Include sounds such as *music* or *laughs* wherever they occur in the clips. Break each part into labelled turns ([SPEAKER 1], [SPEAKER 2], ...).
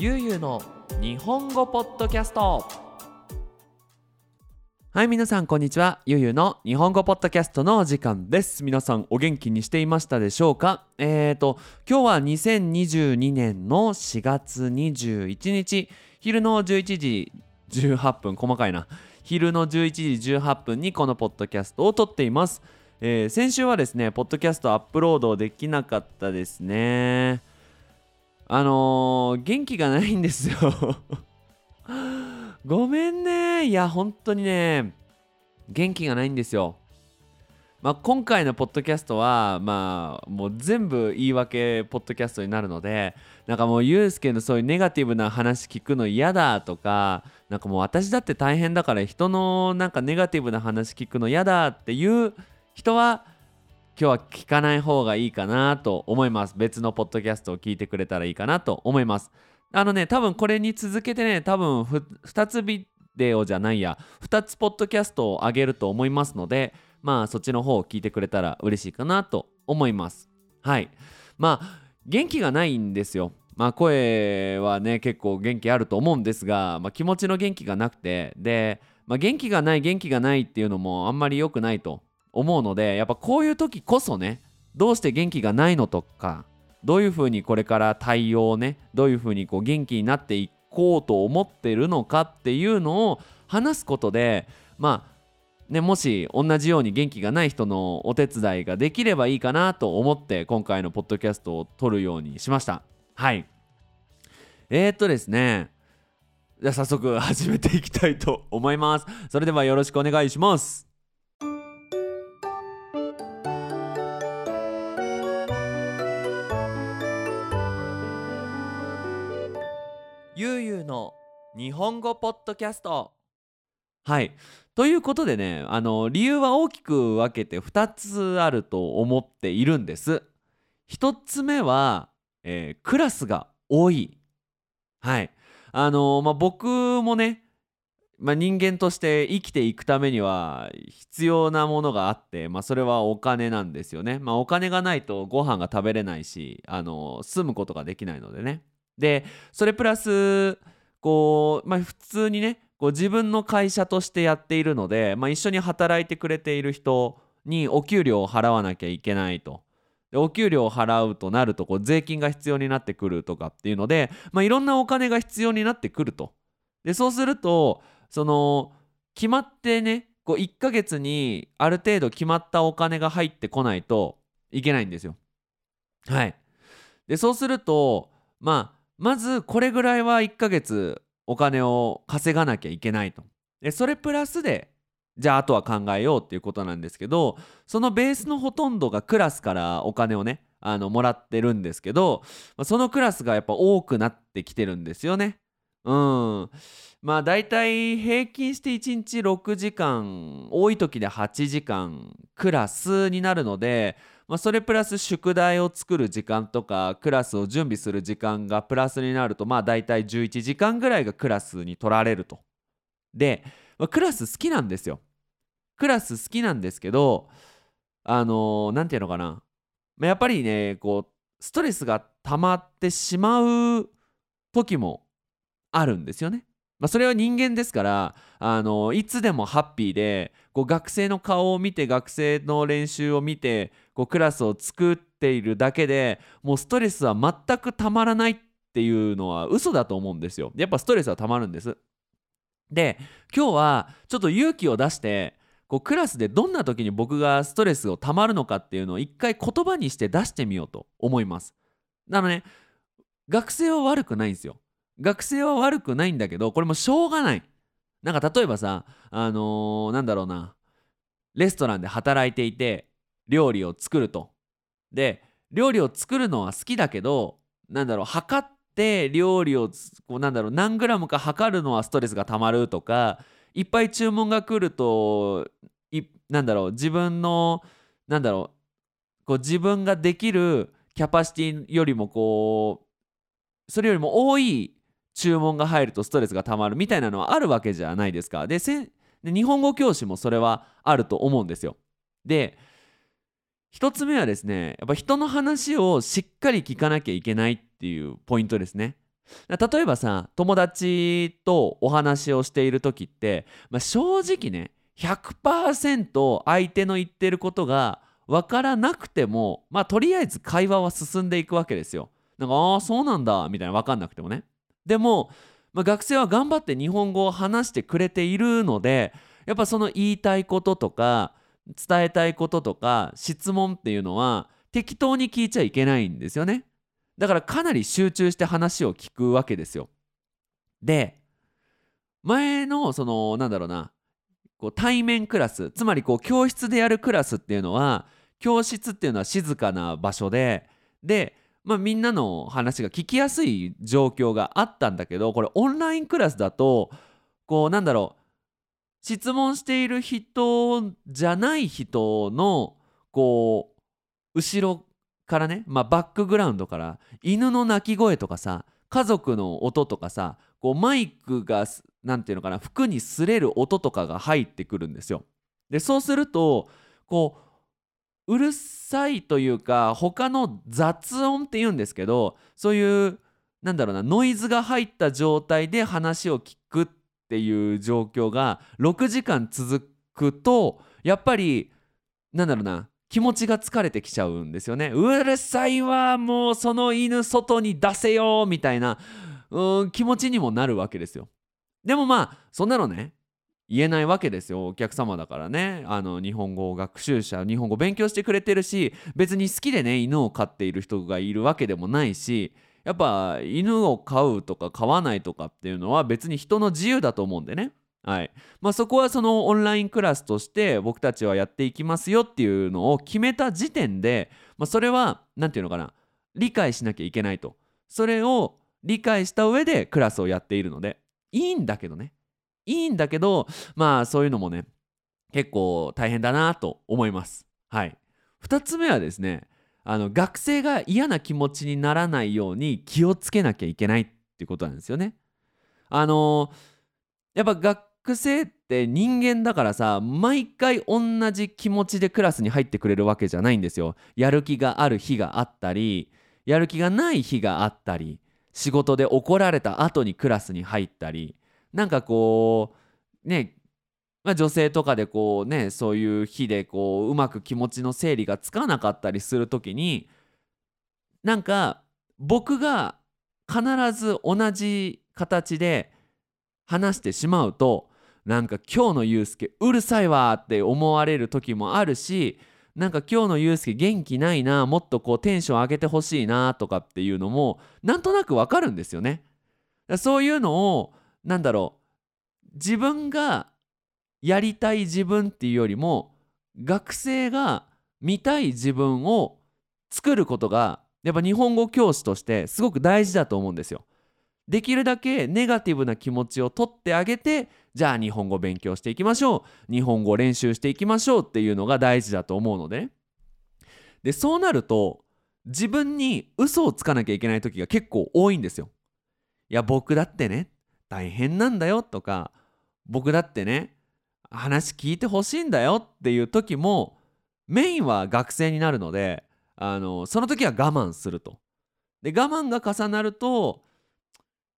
[SPEAKER 1] ゆうゆうの日本語ポッドキャスト。はい皆さんこんにちは。ゆうゆうの日本語ポッドキャストのお時間です。皆さんお元気にしていましたでしょうか？えーと今日は2022年の4月21日。昼の11時18分。細かいな。昼の11時18分にこのポッドキャストを撮っています。えー、先週はですね、ポッドキャストアップロードできなかったですね。あのー、元気がないんですよ *laughs* ごめんね。いや、本当にね、元気がないんですよ。まあ、今回のポッドキャストは、まあ、もう全部言い訳ポッドキャストになるので、なんかもう、ゆうすけのそういうネガティブな話聞くの嫌だとか、なんかもう私だって大変だから人のなんかネガティブな話聞くの嫌だっていう人は今日は聞かない方がいいかなと思います。別のポッドキャストを聞いてくれたらいいかなと思います。あのね多分これに続けてね多分2つビデオじゃないや2つポッドキャストを上げると思いますのでまあそっちの方を聞いてくれたら嬉しいかなと思います。はい。まあ元気がないんですよ。まあ声はね結構元気あると思うんですが、まあ、気持ちの元気がなくてで、まあ、元気がない元気がないっていうのもあんまり良くないと思うのでやっぱこういう時こそねどうして元気がないのとかどういうふうにこれから対応をねどういうふうにこう元気になっていこうと思ってるのかっていうのを話すことでまあね、もし同じように元気がない人のお手伝いができればいいかなと思って今回のポッドキャストを撮るようにしました。はい。えー、っとですね。じゃあ早速始めていきたいと思います。それではよろしくお願いします。の日本語ポッドキャスト。はい。ということでねあの理由は大きく分けて2つあると思っているんです。1つ目は、えー、クラスが多い。はい。あのまあ、僕もねまあ、人間として生きていくためには必要なものがあって、まあ、それはお金なんですよね。まあ、お金がないとご飯が食べれないしあの住むことができないのでね。でそれプラスこう、まあ、普通にねこう自分の会社としてやっているので、まあ、一緒に働いてくれている人にお給料を払わなきゃいけないと。でお給料を払うとなるとこう税金が必要になってくるとかっていうので、まあ、いろんなお金が必要になってくると。でそうするとその決まってねこう1ヶ月にある程度決まったお金が入ってこないといけないんですよ。はい。でそうするとまあまずこれぐらいは1ヶ月お金を稼がなきゃいけないと。それプラスでじゃああとは考えようっていうことなんですけどそのベースのほとんどがクラスからお金をねあのもらってるんですけどそのクラスがやっぱ多くなってきてるんですよね。うん。まあ大体平均して1日6時間多い時で8時間クラスになるのでまあ、それプラス宿題を作る時間とかクラスを準備する時間がプラスになるとまあ大体11時間ぐらいがクラスに取られると。で、まあ、クラス好きなんですよ。クラス好きなんですけどあの何、ー、て言うのかな、まあ、やっぱりねこうストレスが溜まってしまう時もあるんですよね。まあ、それは人間ですからあのいつでもハッピーでこう学生の顔を見て学生の練習を見てこうクラスを作っているだけでもうストレスは全くたまらないっていうのは嘘だと思うんですよ。やっぱストレスはたまるんです。で今日はちょっと勇気を出してこうクラスでどんな時に僕がストレスをたまるのかっていうのを一回言葉にして出してみようと思います。なのね学生は悪くないんですよ。学生は悪くないんだけどこれもしょうがない。なんか例えばさあのー、なんだろうな。レストランで働いていて料理を作ると。で料理を作るのは好きだけどなんだろう測って料理をこうなんだろう何グラムか測るのはストレスがたまるとかいっぱい注文が来るといなんだろう自分のなんだろうこう自分ができるキャパシティよりもこうそれよりも多い注文が入るとストレスがたまるみたいなのはあるわけじゃないですか。で日本語教師もそれはあると思うんですよ。で1つ目はですねやっぱ人の話をしっかり聞かなきゃいけないっていうポイントですね。例えばさ友達とお話をしている時って、まあ、正直ね100%相手の言ってることが分からなくてもまあとりあえず会話は進んでいくわけですよ。なんかああそうなんだみたいな分かんなくてもね。でも、まあ、学生は頑張って日本語を話してくれているのでやっぱその言いたいこととか伝えたいこととか質問っていうのは適当に聞いちゃいけないんですよね。だからかなり集中して話を聞くわけですよ。で前のそのなんだろうなこう対面クラスつまりこう教室でやるクラスっていうのは教室っていうのは静かな場所でで、まあ、みんなの話が聞きやすい状況があったんだけどこれオンラインクラスだとこうなんだろう質問している人じゃない人のこう後ろからね、まあ、バックグラウンドから犬の鳴き声とかさ家族の音とかさこうマイクが何て言うのかな服に擦れる音とかが入ってくるんですよ。でそうするとこううるさいというか他の雑音って言うんですけどそういうなんだろうなノイズが入った状態で話を聞くっていう状況が6時間続くとやっぱりなんだろうな気持ちが疲れてきちゃうんですよね。うるさいわもうその犬外に出せよみたいなうん気持ちにもなるわけですよ。でもまあそんなのね言えないわけですよお客様だからね。あの日本語学習者日本語勉強してくれてるし別に好きでね犬を飼っている人がいるわけでもないしやっぱ犬を飼うとか飼わないとかっていうのは別に人の自由だと思うんでね。はい。まあ、そこはそのオンラインクラスとして僕たちはやっていきますよっていうのを決めた時点で、まあ、それは何て言うのかな理解しなきゃいけないと。それを理解した上でクラスをやっているのでいいんだけどね。いいんだけどまあそういうのもね結構大変だなと思います。はい。2つ目はですねあの学生が嫌な気持ちにならないように気をつけなきゃいけないっていうことなんですよね。あのやっぱ学学生って人間だからさ毎回同じ気持ちでクラスに入ってくれるわけじゃないんですよ。やる気がある日があったりやる気がない日があったり仕事で怒られた後にクラスに入ったりなんかこうねまあ、女性とかでこうねそういう日でこううまく気持ちの整理がつかなかったりする時になんか僕が必ず同じ形で話してしまうとなんか今日のユうスケうるさいわって思われる時もあるしなんか今日のユうスケ元気ないなもっとこうテンション上げてほしいなとかっていうのもなんとなくわかるんですよね。そういうのをなんだろう自分がやりたい自分っていうよりも学生が見たい自分を作ることがやっぱ日本語教師としてすごく大事だと思うんですよ。できるだけネガティブな気持ちを取ってあげてじゃあ日本語勉強していきましょう日本語練習していきましょうっていうのが大事だと思うので、ね、でそうなると自分に嘘をつかなきゃいけない時が結構多いんですよ。いや僕だってね大変なんだよとか僕だってね話聞いてほしいんだよっていう時もメインは学生になるのであのその時は我慢すると。で我慢が重なると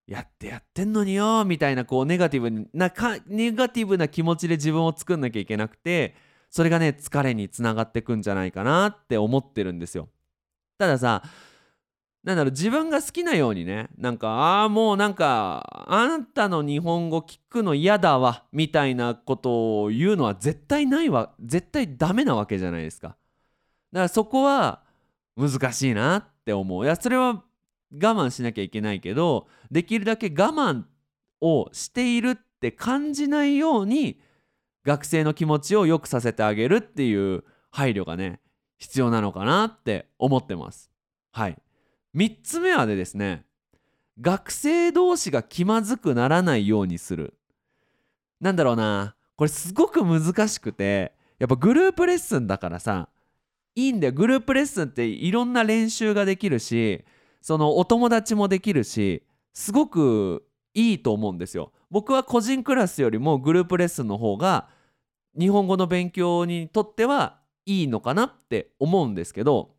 [SPEAKER 1] やってやってんのによみたいなこうネガティブなかネガティブな気持ちで自分を作んなきゃいけなくてそれがね疲れにつながってくんじゃないかなって思ってるんですよたださなんだろう自分が好きなようにねなんかああもうなんかあなたの日本語聞くの嫌だわみたいなことを言うのは絶対ないわ絶対ダメなわけじゃないですか。だからそこは難しいなって思う。いやそれは我慢しなきゃいけないけどできるだけ我慢をしているって感じないように学生の気持ちを良くさせてあげるっていう配慮がね必要なのかなって思ってます。はい。3つ目はですね学生同士が気まずくならないようにするなんだろうなこれすごく難しくてやっぱグループレッスンだからさいいんだよグループレッスンっていろんな練習ができるしそのお友達もできるしすごくいいと思うんですよ。僕は個人クラスよりもグループレッスンの方が日本語の勉強にとってはいいのかなって思うんですけど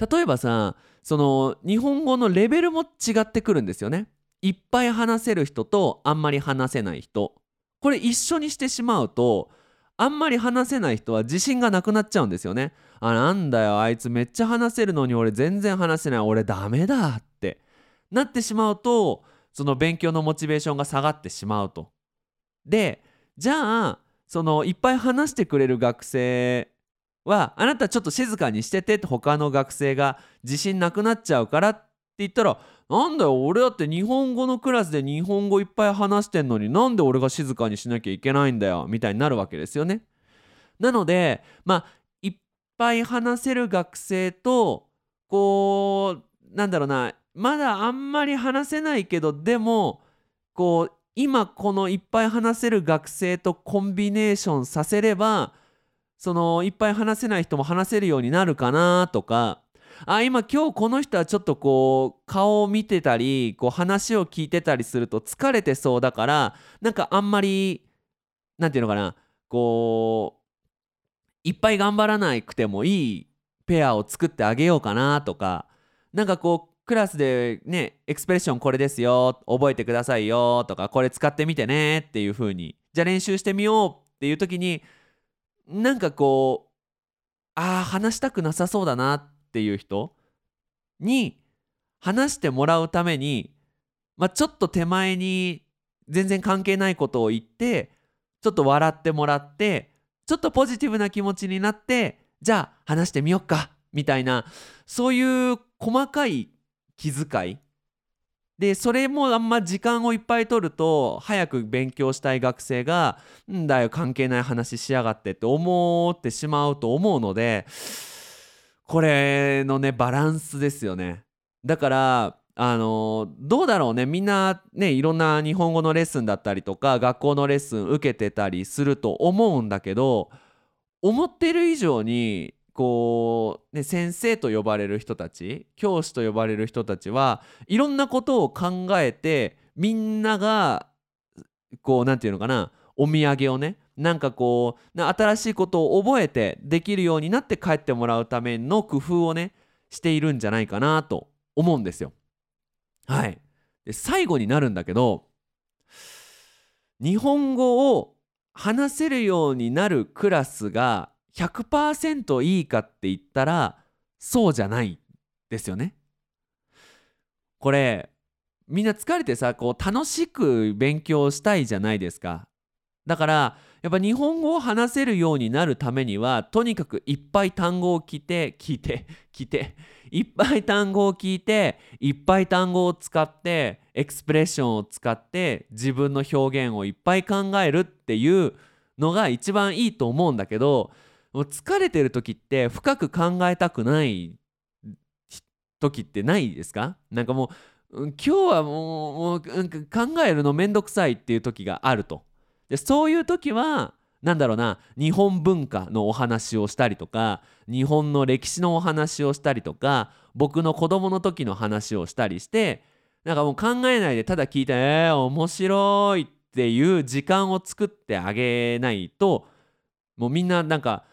[SPEAKER 1] 例えばさその日本語のレベルも違ってくるんですよね。いっぱい話せる人とあんまり話せない人これ一緒にしてしまうとあんまり話せない人は自信がなくなっちゃうんですよね。あなんだよあいつめっちゃ話せるのに俺全然話せない俺ダメだってなってしまうとその勉強のモチベーションが下がってしまうと。でじゃあそのいっぱい話してくれる学生はあなたちょっと静かにしててって他の学生が自信なくなっちゃうからって言ったらなんだよ俺だって日本語のクラスで日本語いっぱい話してんのになんで俺が静かにしなきゃいけないんだよみたいになるわけですよね。なのでまあいっぱい話せる学生とこうなんだろうなまだあんまり話せないけどでもこう今このいっぱい話せる学生とコンビネーションさせればそのいっぱい話せない人も話せるようになるかなとか。あ今今日この人はちょっとこう顔を見てたりこう話を聞いてたりすると疲れてそうだからなんかあんまりなんていうのかなこういっぱい頑張らなくてもいいペアを作ってあげようかなとか。なんかこうクラスでねエクスプレッションこれですよ覚えてくださいよとかこれ使ってみてねっていう風に。じゃあ練習してみようっていう時になんかこうああ話したくなさそうだなっていう人に話してもらうために、まあ、ちょっと手前に全然関係ないことを言ってちょっと笑ってもらってちょっとポジティブな気持ちになってじゃあ話してみよっかみたいなそういう細かい気遣いでそれもあんま時間をいっぱい取ると早く勉強したい学生が「んだよ関係ない話しやがって」って思ってしまうと思うのでこれのねバランスですよね。だからあのどうだろうねみんなねいろんな日本語のレッスンだったりとか学校のレッスン受けてたりすると思うんだけど思ってる以上にこう、ね、先生と呼ばれる人たち教師と呼ばれる人たちはいろんなことを考えてみんながこう何て言うのかなお土産をねなんかこう新しいことを覚えてできるようになって帰ってもらうための工夫をねしているんじゃないかなと思うんですよ。はい、で最後になるんだけど日本語を話せるようになるクラスが100%いいかって言ったらそうじゃないですよね。これみんな疲れてさこう楽しく勉強したいじゃないですか。だからやっぱ日本語を話せるようになるためにはとにかくいっぱい単語を聞いて聞いて *laughs* 聞いていっぱい単語を聞いていっぱい単語を使ってエクスプレッションを使って自分の表現をいっぱい考えるっていうのが一番いいと思うんだけど疲れてる時って深く考えたくない時ってないですか？なんかもう今日はもううん考えるのめんどくさいっていう時があると。でそういう時はなんだろうな日本文化のお話をしたりとか日本の歴史のお話をしたりとか僕の子供の時の話をしたりしてなんかもう考えないでただ聞いて「えー、面白い」っていう時間を作ってあげないともうみんななんか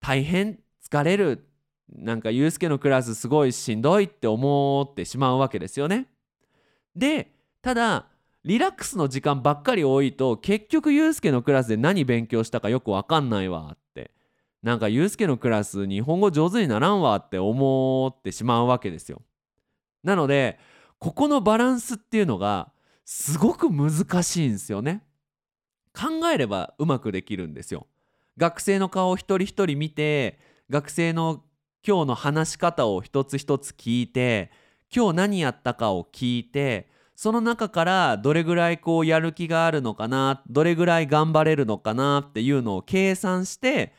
[SPEAKER 1] 大変疲れるなんかユうスケのクラスすごいしんどいって思ってしまうわけですよね。でただリラックスの時間ばっかり多いと結局ユうスケのクラスで何勉強したかよく分かんないわってなんかユうスケのクラス日本語上手にならんわって思ってしまうわけですよ。なのでここのバランスっていうのがすごく難しいんですよね。考えればうまくできるんですよ。学生の顔を一人一人見て学生の今日の話し方を一つ一つ聞いて今日何やったかを聞いてその中からどれぐらいこうやる気があるのかなどれぐらい頑張れるのかなっていうのを計算して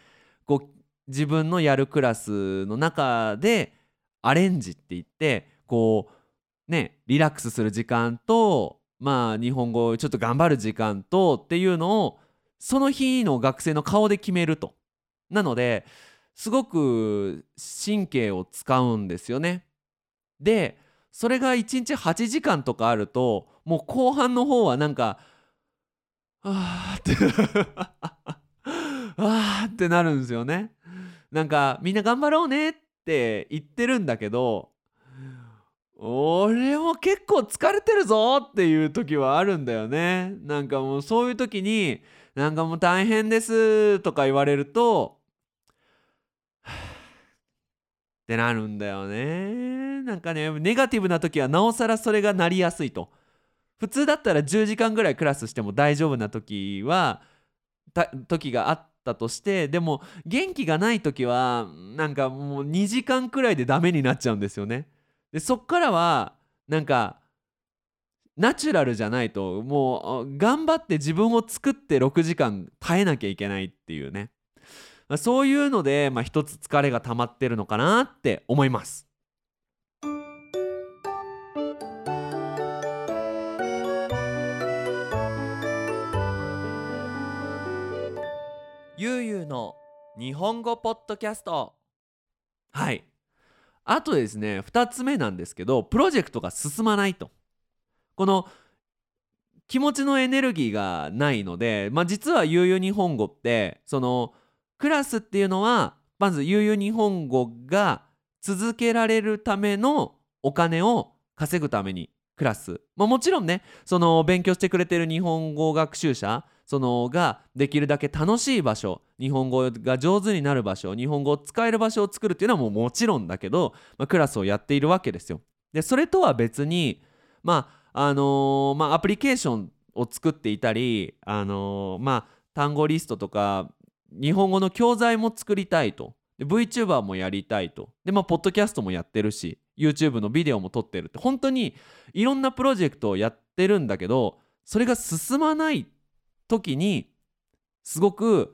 [SPEAKER 1] こう自分のやるクラスの中でアレンジって言ってこうねリラックスする時間とまあ日本語ちょっと頑張る時間とっていうのをその日の学生の顔で決めると。なのですごく神経を使うんですよね。でそれが1日8時間とかあるともう後半の方はなんか「あーって *laughs* あーってなるんですよね。なんかみんな頑張ろうねっって言ってるんだけど俺も結構疲れてるぞっていう時はあるんだよねなんかもうそういう時になんかもう大変ですとか言われると *sighs* ってなるんだよねなんかねネガティブな時はなおさらそれがなりやすいと普通だったら10時間ぐらいクラスしても大丈夫な時は時があったとしてでも元気がない時はなんかもう2時間くらいでダメになっちゃうんですよね。でそっからはなんかナチュラルじゃないともう頑張って自分を作って6時間耐えなきゃいけないっていうね、まあ、そういうので、まあ、一つ疲れが溜まってるのかなって思います。ゆうゆうの日本語ポッドキャスト。はい。あとですね2つ目なんですけどプロジェクトが進まないとこの気持ちのエネルギーがないので、まあ、実はゆうゆう日本語ってそのクラスっていうのはまずゆうゆう日本語が続けられるためのお金を稼ぐためにクラス、まあ、もちろんねその勉強してくれてる日本語学習者そのができるだけ楽しい場所日本語が上手になる場所日本語を使える場所を作るっていうのはもうもちろんだけど、まあ、クラスをやっているわけですよ。でそれとは別にまああのー、まあアプリケーションを作っていたりあのー、まあ単語リストとか日本語の教材も作りたいと。で VTuber もやりたいと。でまあポッドキャストもやってるし YouTube のビデオも撮ってるって。本当にいろんなプロジェクトをやってるんだけどそれが進まない時にすごく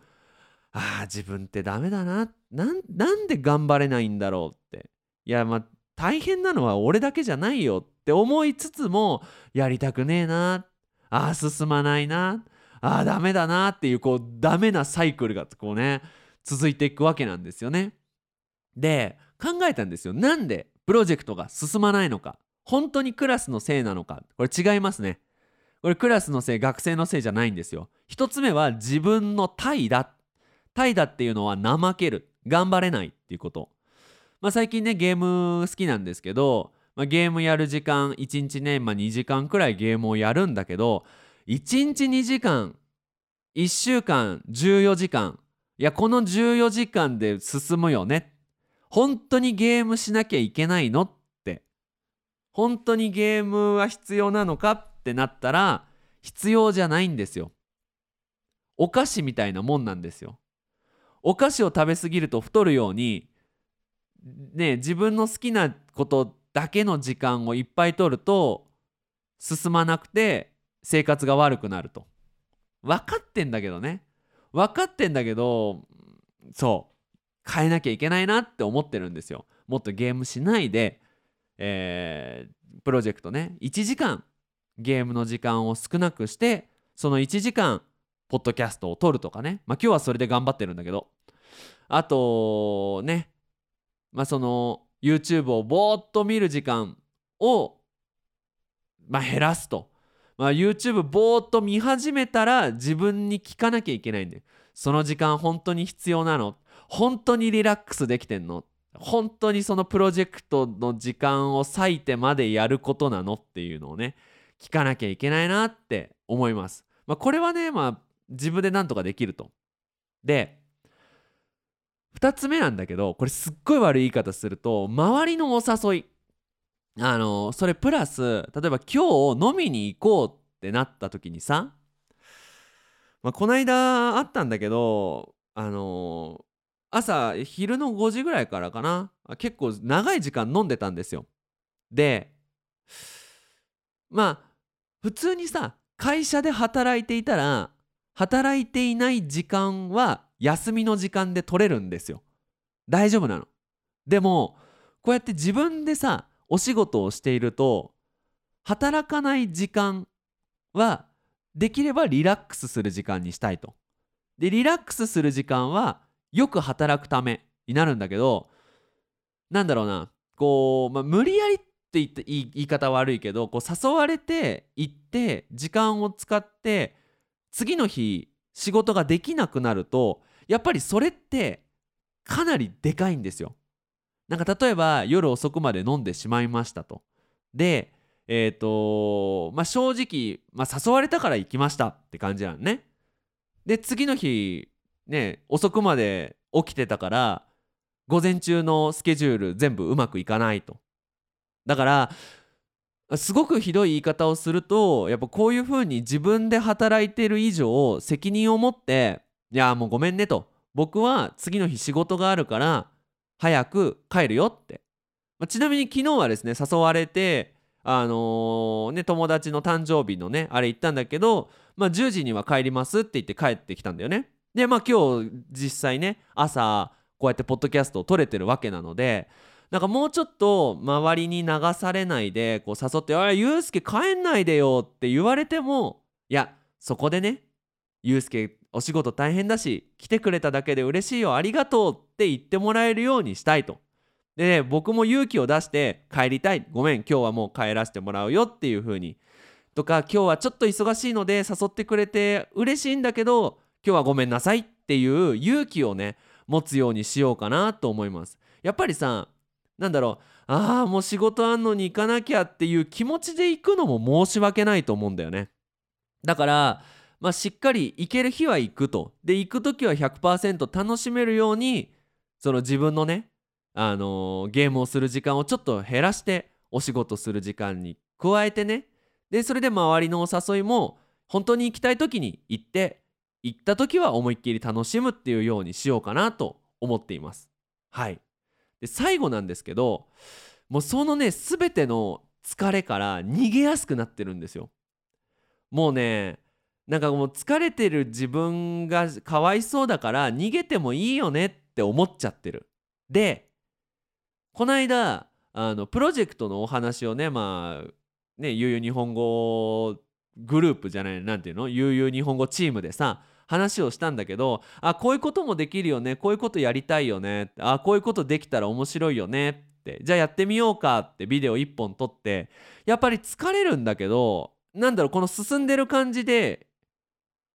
[SPEAKER 1] ああ自分ってダメだな。なんで頑張れないんだろうって。いやまあ大変なのは俺だけじゃないよって思いつつもやりたくねえな。ああ進まないな。ああダメだなっていうこうダメなサイクルがこうね続いていくわけなんですよね。で考えたんですよ。なんでプロジェクトが進まないのか。本当にクラスのせいなのか。これ違いますね。これクラスのせい学生のせいじゃないんですよ。一つ目は自分の怠惰。怠惰っていうのは怠ける。頑張れないっていうこと。まあ最近ねゲーム好きなんですけど、まあ、ゲームやる時間1日ね、まあ、2時間くらいゲームをやるんだけど1日2時間1週間14時間いやこの14時間で進むよね本当にゲームしなきゃいけないのって本当にゲームは必要なのかってなったら必要じゃないんですよ。お菓子みたいなもんなんですよ。お菓子を食べ過ぎると太るようにね自分の好きなことだけの時間をいっぱい取ると進まなくて生活が悪くなると。分かってんだけどね。分かってんだけどそう。変えなきゃいけないなって思ってるんですよ。もっとゲームしないで、えー、プロジェクトね。1時間ゲームの時間を少なくしてその1時間ポッドキャストを撮るとかね。まあ今日はそれで頑張ってるんだけど。あとね。まあその YouTube をぼーっと見る時間をまあ減らすと、まあ、YouTube ぼーっと見始めたら自分に聞かなきゃいけないんでその時間本当に必要なの？本当にリラックスできてんの？本当にそのプロジェクトの時間を割いてまでやることなのっていうのをね聞かなきゃいけないなって思います。まあ、これはね、まあ、自分でなんとかできると。で、2つ目なんだけど、これすっごい悪い言い方すると、周りのお誘い。あの、それプラス、例えば今日飲みに行こうってなった時にさ、まあ、この間あったんだけど、あの朝昼の5時ぐらいからかな結構長い時間飲んでたんですよでまあ普通にさ会社で働いていたら働いていない時間は休みの時間で取れるんですよ。大丈夫なの。でもこうやって自分でさお仕事をしていると働かない時間はできればリラックスする時間にしたいと。でリラックスする時間はよく働くためになるんだけどなんだろうなこう、まあ、無理やりって言って言い方悪いけどこう誘われて行って時間を使って次の日仕事ができなくなるとやっぱりそれってかなりでかいんですよ。なんか例えば夜遅くまで飲んでしまいましたと。でえっ、とまあ正直、まあ、誘われたから行きましたって感じなのね。で次の日ね遅くまで起きてたから午前中のスケジュール全部うまくいかないと。だからすごくひどい言い方をするとやっぱこういうふうに自分で働いてる以上責任を持って「いやもうごめんね」と「僕は次の日仕事があるから早く帰るよ」って、まあ、ちなみに昨日はですね誘われてあのー、ね友達の誕生日のねあれ行ったんだけど、まあ、10時には帰りますって言って帰ってきたんだよね。でまあ今日実際ね朝こうやってポッドキャストを撮れてるわけなのでなんかもうちょっと周りに流されないでこう誘って「あゆうすけ帰んないでよ」って言われてもいやそこでねゆうすけお仕事大変だし来てくれただけで嬉しいよありがとうって言ってもらえるようにしたいと。で、ね、僕も勇気を出して帰りたいごめん今日はもう帰らせてもらうよっていう風にとか今日はちょっと忙しいので誘ってくれて嬉しいんだけど今日はごめんなさいっていう勇気をね持つようにしようかなと思います。やっぱりさなんだろうああもう仕事あんのに行かなきゃっていう気持ちで行くのも申し訳ないと思うんだよねだからまあしっかり行ける日は行くと。で行く時は100%楽しめるようにその自分のねあのー、ゲームをする時間をちょっと減らしてお仕事する時間に加えてね。でそれで周りのお誘いも本当に行きたい時に行って行った時は思いっきり楽しむっていうようにしようかなと思っています。はい。で最後なんですけどもうそのね全ての疲れから逃げやすくなってるんですよ。もうねなんかもう疲れてる自分がかわいそうだから逃げてもいいよねって思っちゃってる。でこの間あのプロジェクトのお話をねまあね悠々日本語グループじゃないなんていうの？悠々日本語チームでさ話をしたんだけどあこういうこともできるよねこういうことやりたいよねあこういうことできたら面白いよねってじゃあやってみようかってビデオ1本撮ってやっぱり疲れるんだけどなんだろうこの進んでる感じで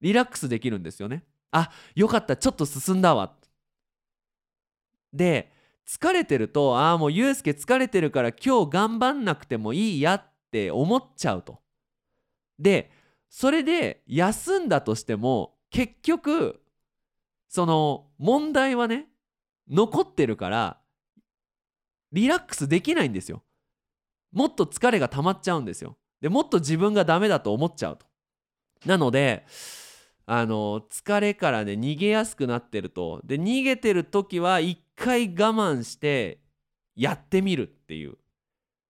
[SPEAKER 1] リラックスできるんですよね。あよかったちょっと進んだわ。で疲れてるとああもうユうスケ疲れてるから今日頑張んなくてもいいやって思っちゃうと。でそれで休んだとしても結局その問題はね残ってるからリラックスできないんですよ。もっと疲れが溜まっちゃうんですよ。でもっと自分がダメだと思っちゃうと。なのであの疲れからね逃げやすくなってると。で逃げてる時は一回我慢してやってみるっていう。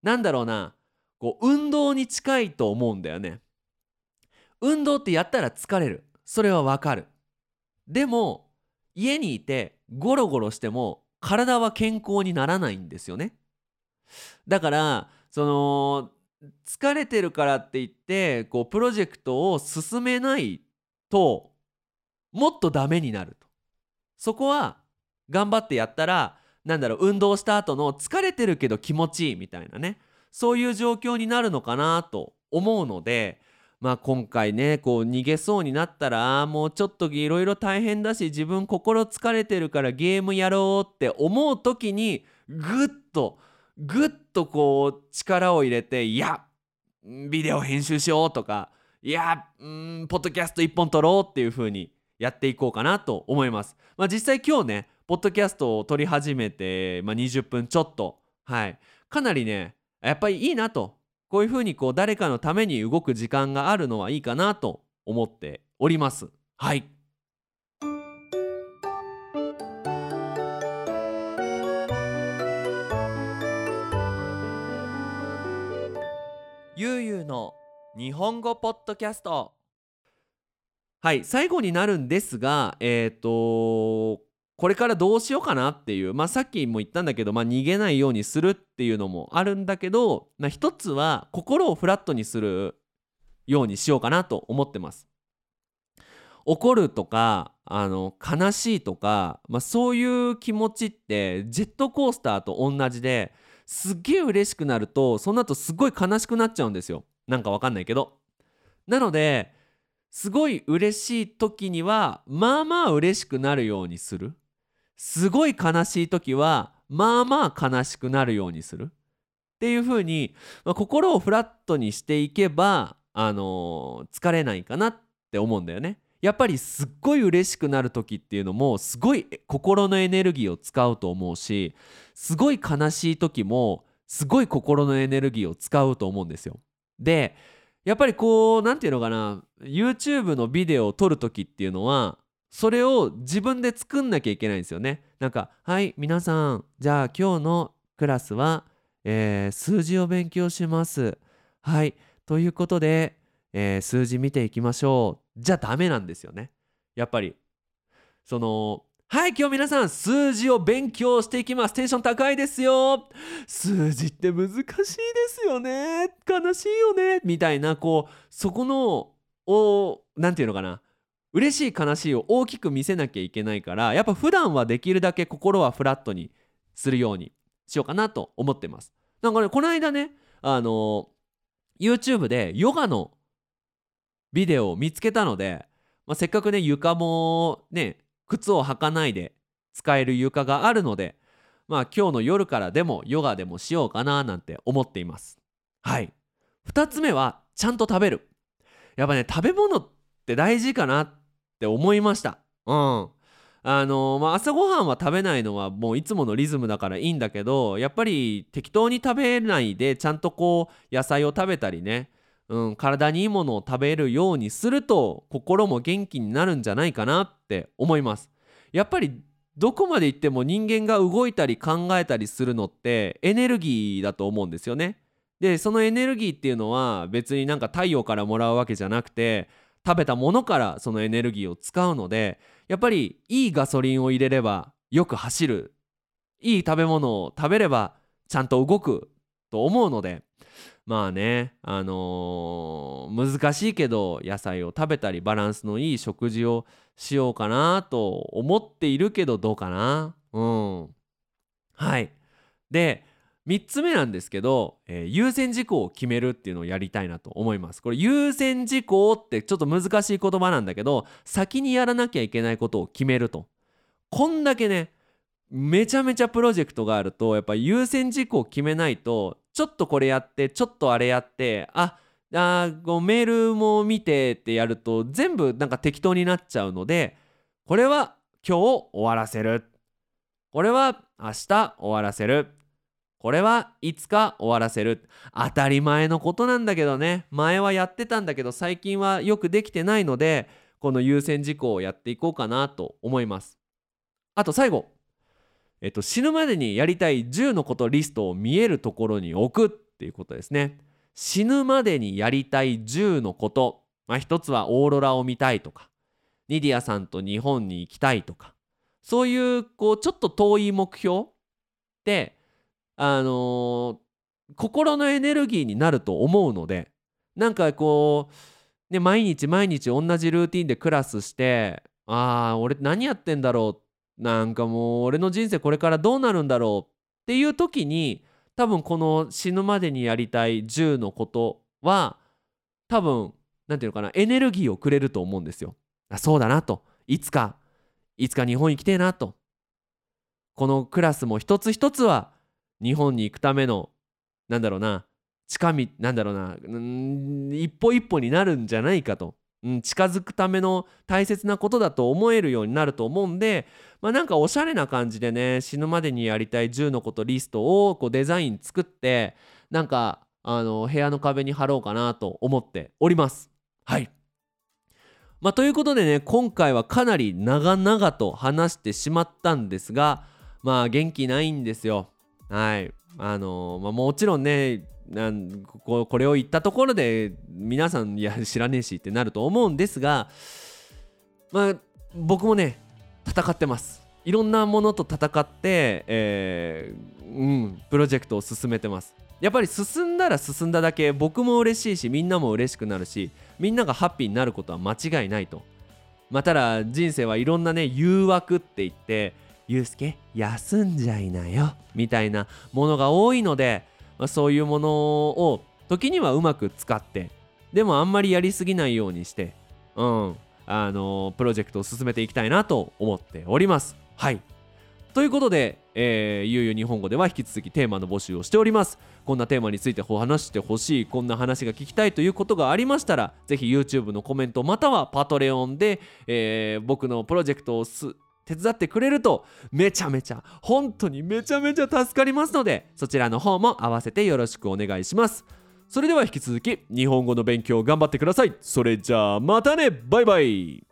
[SPEAKER 1] なんだろうな。こう運動に近いと思うんだよね。運動ってやったら疲れる。それはわかる。でも家にいてゴロゴロしても体は健康にならないんですよね。だからその疲れてるからって言ってこうプロジェクトを進めないともっとダメになると。そこは頑張ってやったらなんだろう運動した後の疲れてるけど気持ちいいみたいなね。そういう状況になるのかなと思うのでまあ今回ねこう逃げそうになったらもうちょっといろいろ大変だし自分心疲れてるからゲームやろうって思う時にぐっとぐっとこう力を入れていやビデオ編集しようとかいやうんポッドキャスト1本撮ろうっていう風にやっていこうかなと思います。まあ、実際今日ねポッドキャストを撮り始めて、まあ、20分ちょっとはいかなりねやっぱりいいなとこういうふうにこう誰かのために動く時間があるのはいいかなと思っております。はい。ゆうゆうの日本語ポッドキャストはい最後になるんですがえっ、ー、とこれからどうしようかなっていうまあさっきも言ったんだけど、まあ、逃げないようにするっていうのもあるんだけど、まあ、一つは心をフラットにするようにしようかなと思ってます。怒るとかあの悲しいとか、まあ、そういう気持ちってジェットコースターと同じですっげえ嬉しくなるとその後すっごい悲しくなっちゃうんですよなんかわかんないけどなのですごい嬉しい時にはまあまあ嬉しくなるようにするすごい悲しい時はまあまあ悲しくなるようにするっていう風に、まあ、心をフラットにしていけば、あのー疲れないかなって思うんだよね。やっぱりすっごい嬉しくなる時っていうのもすごい心のエネルギーを使うと思うしすごい悲しい時もすごい心のエネルギーを使うと思うんですよ。でやっぱりこう何て言うのかな YouTube のビデオを撮る時っていうのはそれを自分で作んなきゃいけないんですよね。なんか「はい皆さんじゃあ今日のクラスは、えー数字を勉強します」はいということで、えー数字見ていきましょうじゃダメなんですよね。やっぱりそのはい今日皆さん数字を勉強していきます。テンション高いですよ。数字って難しいですよね。悲しいよね。みたいなこうそこのを何て言うのかな。嬉しい悲しいを大きく見せなきゃいけないからやっぱ普段はできるだけ心はフラットにするようにしようかなと思ってます。なんかねこの間ねあの YouTube でヨガのビデオを見つけたので、まあ、せっかくね床もね靴を履かないで使える床があるのでまあ今日の夜からでもヨガでもしようかななんて思っています。はい。2つ目はちゃんと食べる。やっぱね食べ物って大事かなって思いました。うん。あのまあ、朝ごはんは食べないのはもういつものリズムだからいいんだけどやっぱり適当に食べないでちゃんとこう野菜を食べたりね、うん、体にいいものを食べるようにすると心も元気になるんじゃないかなって思います。やっぱりどこまで行っても人間が動いたり考えたりするのってエネルギーだと思うんですよね。でそのエネルギーっていうのは別になんか太陽からもらうわけじゃなくて食べたものからそのエネルギーを使うのでやっぱりいいガソリンを入れればよく走る。いい食べ物を食べればちゃんと動くと思うのでまあねあのー難しいけど野菜を食べたりバランスのいい食事をしようかなと思っているけどどうかな。うん。はい。で3つ目なんですけど、えー優先事項を決めるっていうのをやりたいなと思います。これ優先事項ってちょっと難しい言葉なんだけど先にやらなきゃいけないことを決めると。こんだけねめちゃめちゃプロジェクトがあるとやっぱ優先事項を決めないとちょっとこれやってちょっとあれやってああーメールも見てってやると全部なんか適当になっちゃうのでこれは今日終わらせる。これは明日終わらせる。これはいつか終わらせる。当たり前のことなんだけどね。前はやってたんだけど最近はよくできてないのでこの優先事項をやっていこうかなと思います。あと最後。えっと死ぬまでにやりたい10のことリストを見えるところに置くっていうことですね。死ぬまでにやりたい10のこと、まあ、一つはオーロラを見たいとか。ニディアさんと日本に行きたいとか。そういうこうちょっと遠い目標ってあのー心のエネルギーになると思うのでなんかこう、ね、毎日毎日同じルーティンでクラスしてああ俺何やってんだろうってなんかもう俺の人生これからどうなるんだろうっていう時に多分この死ぬまでにやりたい10のことは多分なんていうのかなエネルギーをくれると思うんですよ。あそうだなと。いつか。いつか日本行きてえなと。このクラスも一つ一つは日本に行くためのなんだろうな近道なんだろうな一歩一歩になるんじゃないかと、うん、近づくための大切なことだと思えるようになると思うんでまあなんかおしゃれな感じでね死ぬまでにやりたい10のことリストをこうデザイン作ってなんかあの部屋の壁に貼ろうかなと思っております。はいまあ、ということでね今回はかなり長々と話してしまったんですがまあ元気ないんですよ。はいあのまあ、もちろんねなんここれを言ったところで皆さんいや知らねえしってなると思うんですがまあ僕もね戦ってます。いろんなものと戦って、えーうん、プロジェクトを進めてます。やっぱり進んだら進んだだけ僕も嬉しいしみんなも嬉しくなるしみんながハッピーになることは間違いないと。まあただ人生はいろんなね誘惑って言ってゆうすけ休んじゃいなよみたいなものが多いので、まあ、そういうものを時にはうまく使ってでもあんまりやりすぎないようにしてうんあのプロジェクトを進めていきたいなと思っております。はい。ということで、えー、ゆうゆう日本語では引き続きテーマの募集をしております。こんなテーマについて話してほしいこんな話が聞きたいということがありましたらぜひ YouTube のコメントまたはパトレオンで、えー、僕のプロジェクトをす手伝ってくれるとめちゃめちゃ本当にめちゃめちゃ助かりますのでそちらの方も合わせてよろしくお願いします。それでは引き続き日本語の勉強頑張ってください。それじゃあまたね。バイバイ。